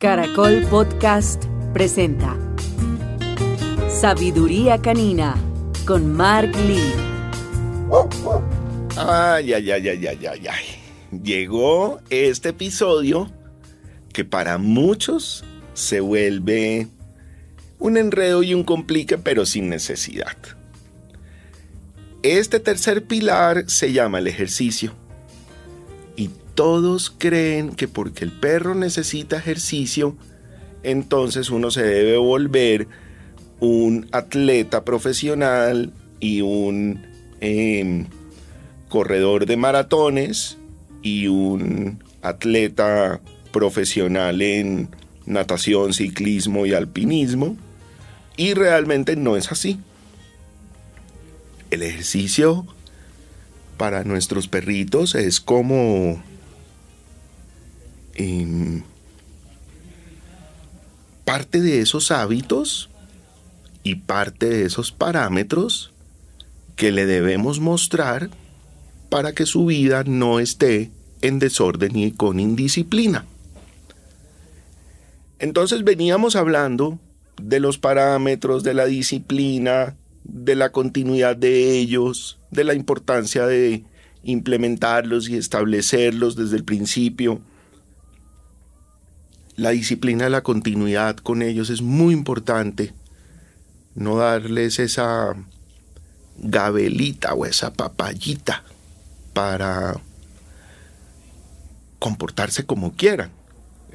Caracol Podcast presenta Sabiduría Canina con Mark Lee. Ay, ay, ay, ay, ay, ay, ay. Llegó este episodio que para muchos se vuelve un enredo y un complique, pero sin necesidad. Este tercer pilar se llama el ejercicio todos creen que porque el perro necesita ejercicio, entonces uno se debe volver un atleta profesional y un em, corredor de maratones y un atleta profesional en natación, ciclismo y alpinismo. Y realmente no es así. El ejercicio para nuestros perritos es como parte de esos hábitos y parte de esos parámetros que le debemos mostrar para que su vida no esté en desorden y con indisciplina. Entonces veníamos hablando de los parámetros, de la disciplina, de la continuidad de ellos, de la importancia de implementarlos y establecerlos desde el principio, la disciplina de la continuidad con ellos es muy importante. No darles esa gabelita o esa papayita para comportarse como quieran.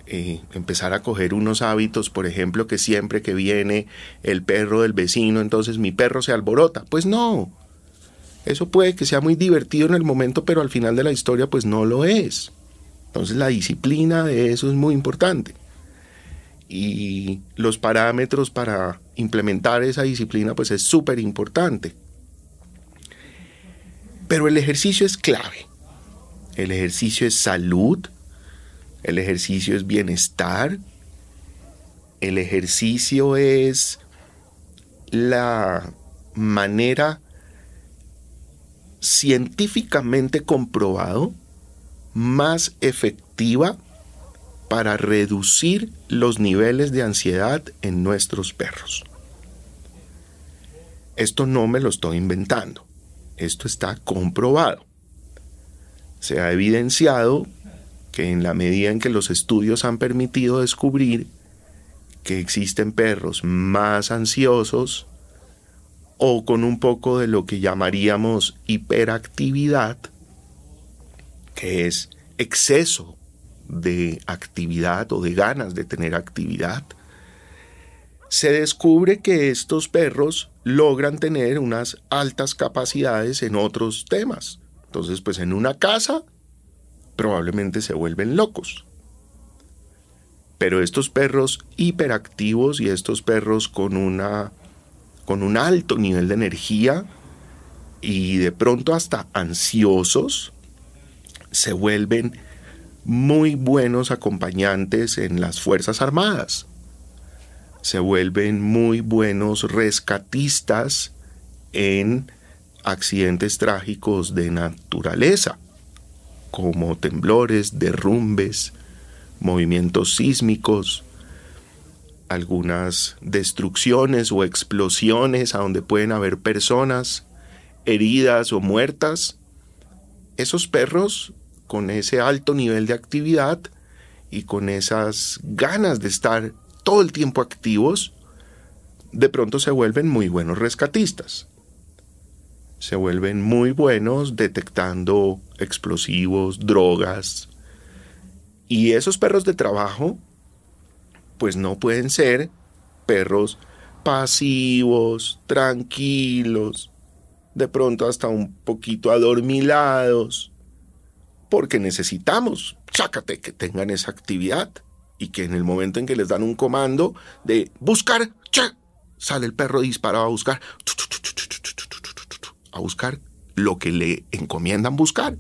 Eh, empezar a coger unos hábitos, por ejemplo, que siempre que viene el perro del vecino, entonces mi perro se alborota. Pues no. Eso puede que sea muy divertido en el momento, pero al final de la historia pues no lo es. Entonces la disciplina de eso es muy importante. Y los parámetros para implementar esa disciplina pues es súper importante. Pero el ejercicio es clave. El ejercicio es salud, el ejercicio es bienestar, el ejercicio es la manera científicamente comprobado más efectiva para reducir los niveles de ansiedad en nuestros perros. Esto no me lo estoy inventando, esto está comprobado. Se ha evidenciado que en la medida en que los estudios han permitido descubrir que existen perros más ansiosos o con un poco de lo que llamaríamos hiperactividad, que es exceso de actividad o de ganas de tener actividad, se descubre que estos perros logran tener unas altas capacidades en otros temas. Entonces, pues en una casa probablemente se vuelven locos. Pero estos perros hiperactivos y estos perros con una con un alto nivel de energía y de pronto hasta ansiosos se vuelven muy buenos acompañantes en las Fuerzas Armadas. Se vuelven muy buenos rescatistas en accidentes trágicos de naturaleza, como temblores, derrumbes, movimientos sísmicos, algunas destrucciones o explosiones a donde pueden haber personas heridas o muertas. Esos perros con ese alto nivel de actividad y con esas ganas de estar todo el tiempo activos, de pronto se vuelven muy buenos rescatistas. Se vuelven muy buenos detectando explosivos, drogas. Y esos perros de trabajo, pues no pueden ser perros pasivos, tranquilos, de pronto hasta un poquito adormilados, porque necesitamos, chácate, que tengan esa actividad y que en el momento en que les dan un comando de buscar, sale el perro disparado a buscar, a buscar lo que le encomiendan buscar.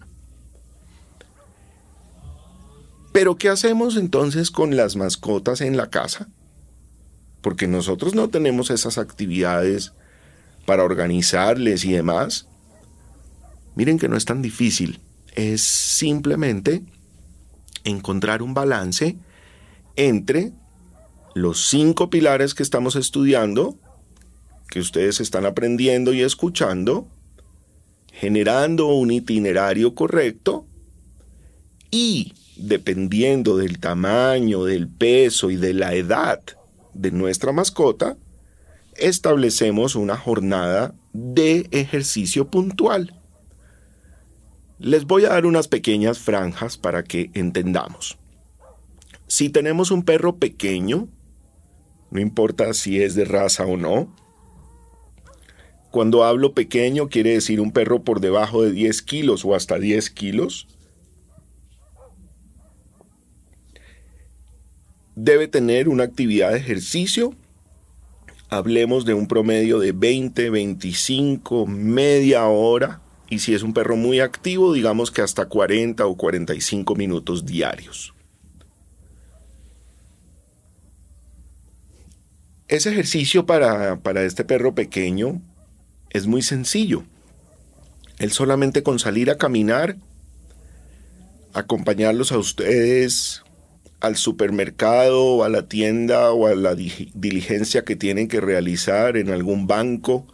Pero ¿qué hacemos entonces con las mascotas en la casa? Porque nosotros no tenemos esas actividades para organizarles y demás. Miren que no es tan difícil es simplemente encontrar un balance entre los cinco pilares que estamos estudiando, que ustedes están aprendiendo y escuchando, generando un itinerario correcto y dependiendo del tamaño, del peso y de la edad de nuestra mascota, establecemos una jornada de ejercicio puntual. Les voy a dar unas pequeñas franjas para que entendamos. Si tenemos un perro pequeño, no importa si es de raza o no, cuando hablo pequeño quiere decir un perro por debajo de 10 kilos o hasta 10 kilos, debe tener una actividad de ejercicio. Hablemos de un promedio de 20, 25, media hora. Y si es un perro muy activo, digamos que hasta 40 o 45 minutos diarios. Ese ejercicio para, para este perro pequeño es muy sencillo. Él solamente con salir a caminar, acompañarlos a ustedes al supermercado a la tienda o a la diligencia que tienen que realizar en algún banco.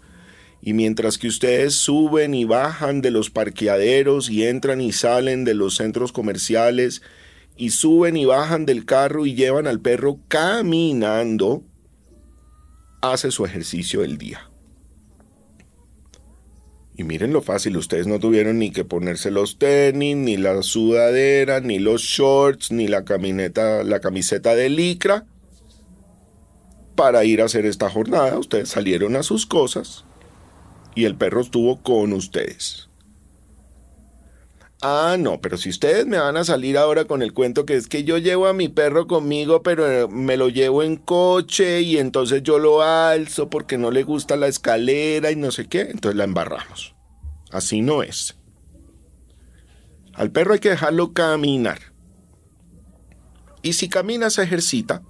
Y mientras que ustedes suben y bajan de los parqueaderos y entran y salen de los centros comerciales y suben y bajan del carro y llevan al perro caminando, hace su ejercicio del día. Y miren lo fácil, ustedes no tuvieron ni que ponerse los tenis, ni la sudadera, ni los shorts, ni la camioneta, la camiseta de licra para ir a hacer esta jornada. Ustedes salieron a sus cosas y el perro estuvo con ustedes. Ah, no, pero si ustedes me van a salir ahora con el cuento que es que yo llevo a mi perro conmigo, pero me lo llevo en coche y entonces yo lo alzo porque no le gusta la escalera y no sé qué, entonces la embarramos. Así no es. Al perro hay que dejarlo caminar. Y si camina se ejercita.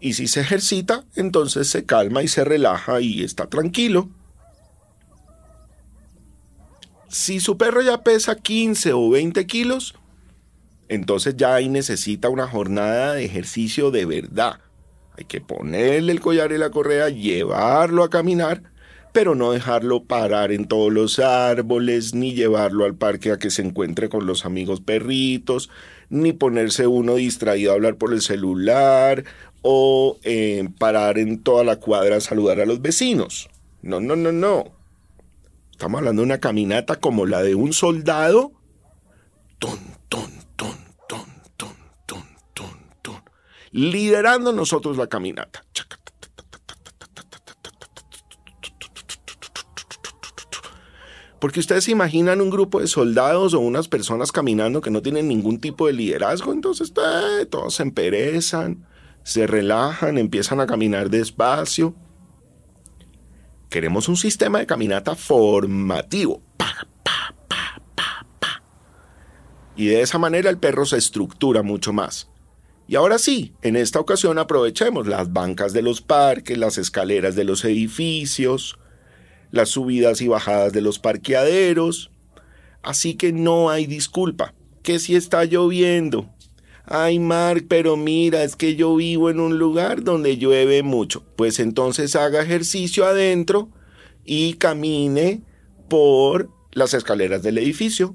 Y si se ejercita, entonces se calma y se relaja y está tranquilo. Si su perro ya pesa 15 o 20 kilos, entonces ya ahí necesita una jornada de ejercicio de verdad. Hay que ponerle el collar y la correa, llevarlo a caminar pero no dejarlo parar en todos los árboles, ni llevarlo al parque a que se encuentre con los amigos perritos, ni ponerse uno distraído a hablar por el celular o eh, parar en toda la cuadra a saludar a los vecinos. No, no, no, no. Estamos hablando de una caminata como la de un soldado. Ton, ton, ton, ton, ton, ton, ton, ton. Liderando nosotros la caminata. Porque ustedes se imaginan un grupo de soldados o unas personas caminando que no tienen ningún tipo de liderazgo, entonces eh, todos se emperezan, se relajan, empiezan a caminar despacio. Queremos un sistema de caminata formativo. y de esa manera el perro se estructura mucho más. Y ahora sí, en esta ocasión aprovechemos las bancas de los parques, las escaleras de los edificios, las subidas y bajadas de los parqueaderos. Así que no hay disculpa. Que si está lloviendo. Ay, Mark, pero mira, es que yo vivo en un lugar donde llueve mucho. Pues entonces haga ejercicio adentro y camine por las escaleras del edificio.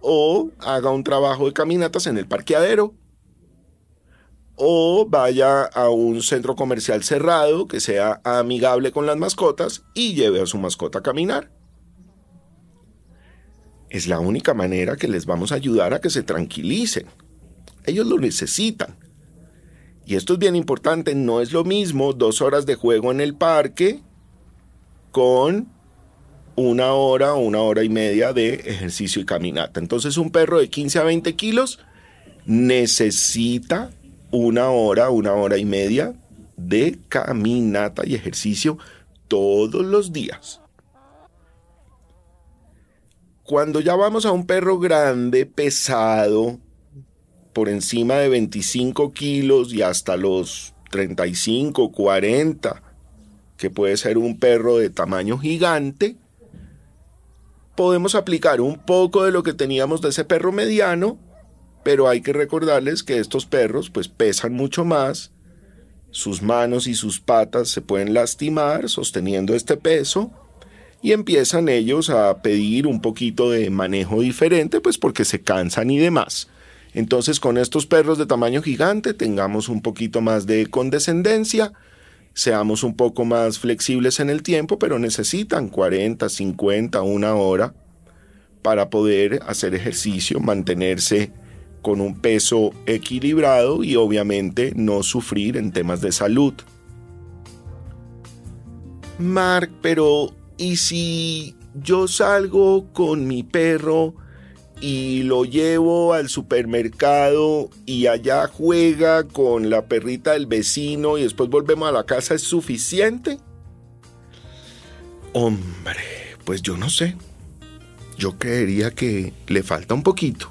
O haga un trabajo de caminatas en el parqueadero o vaya a un centro comercial cerrado que sea amigable con las mascotas y lleve a su mascota a caminar. Es la única manera que les vamos a ayudar a que se tranquilicen. Ellos lo necesitan. Y esto es bien importante, no es lo mismo dos horas de juego en el parque con una hora o una hora y media de ejercicio y caminata. Entonces un perro de 15 a 20 kilos necesita una hora, una hora y media de caminata y ejercicio todos los días. Cuando ya vamos a un perro grande, pesado, por encima de 25 kilos y hasta los 35, 40, que puede ser un perro de tamaño gigante, podemos aplicar un poco de lo que teníamos de ese perro mediano pero hay que recordarles que estos perros pues pesan mucho más, sus manos y sus patas se pueden lastimar sosteniendo este peso y empiezan ellos a pedir un poquito de manejo diferente pues porque se cansan y demás. Entonces con estos perros de tamaño gigante tengamos un poquito más de condescendencia, seamos un poco más flexibles en el tiempo, pero necesitan 40, 50, una hora para poder hacer ejercicio, mantenerse con un peso equilibrado y obviamente no sufrir en temas de salud. Mark, pero ¿y si yo salgo con mi perro y lo llevo al supermercado y allá juega con la perrita del vecino y después volvemos a la casa, ¿es suficiente? Hombre, pues yo no sé. Yo creería que le falta un poquito.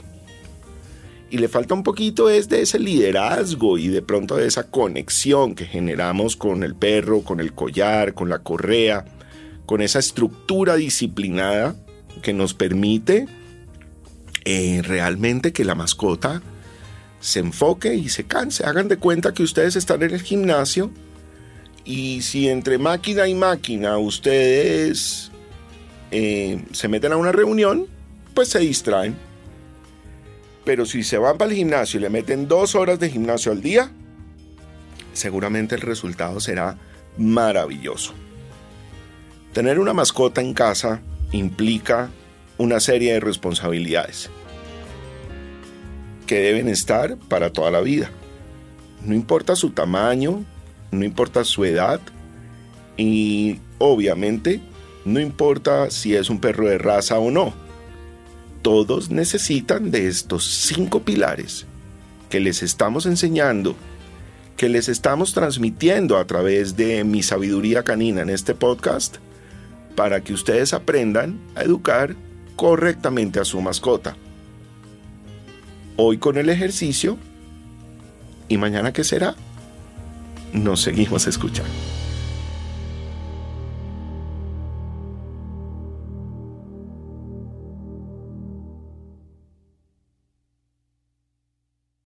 Y le falta un poquito es de ese liderazgo y de pronto de esa conexión que generamos con el perro, con el collar, con la correa, con esa estructura disciplinada que nos permite eh, realmente que la mascota se enfoque y se canse. Hagan de cuenta que ustedes están en el gimnasio y si entre máquina y máquina ustedes eh, se meten a una reunión, pues se distraen. Pero si se van para el gimnasio y le meten dos horas de gimnasio al día, seguramente el resultado será maravilloso. Tener una mascota en casa implica una serie de responsabilidades que deben estar para toda la vida. No importa su tamaño, no importa su edad y obviamente no importa si es un perro de raza o no. Todos necesitan de estos cinco pilares que les estamos enseñando, que les estamos transmitiendo a través de mi sabiduría canina en este podcast, para que ustedes aprendan a educar correctamente a su mascota. Hoy con el ejercicio y mañana qué será? Nos seguimos escuchando.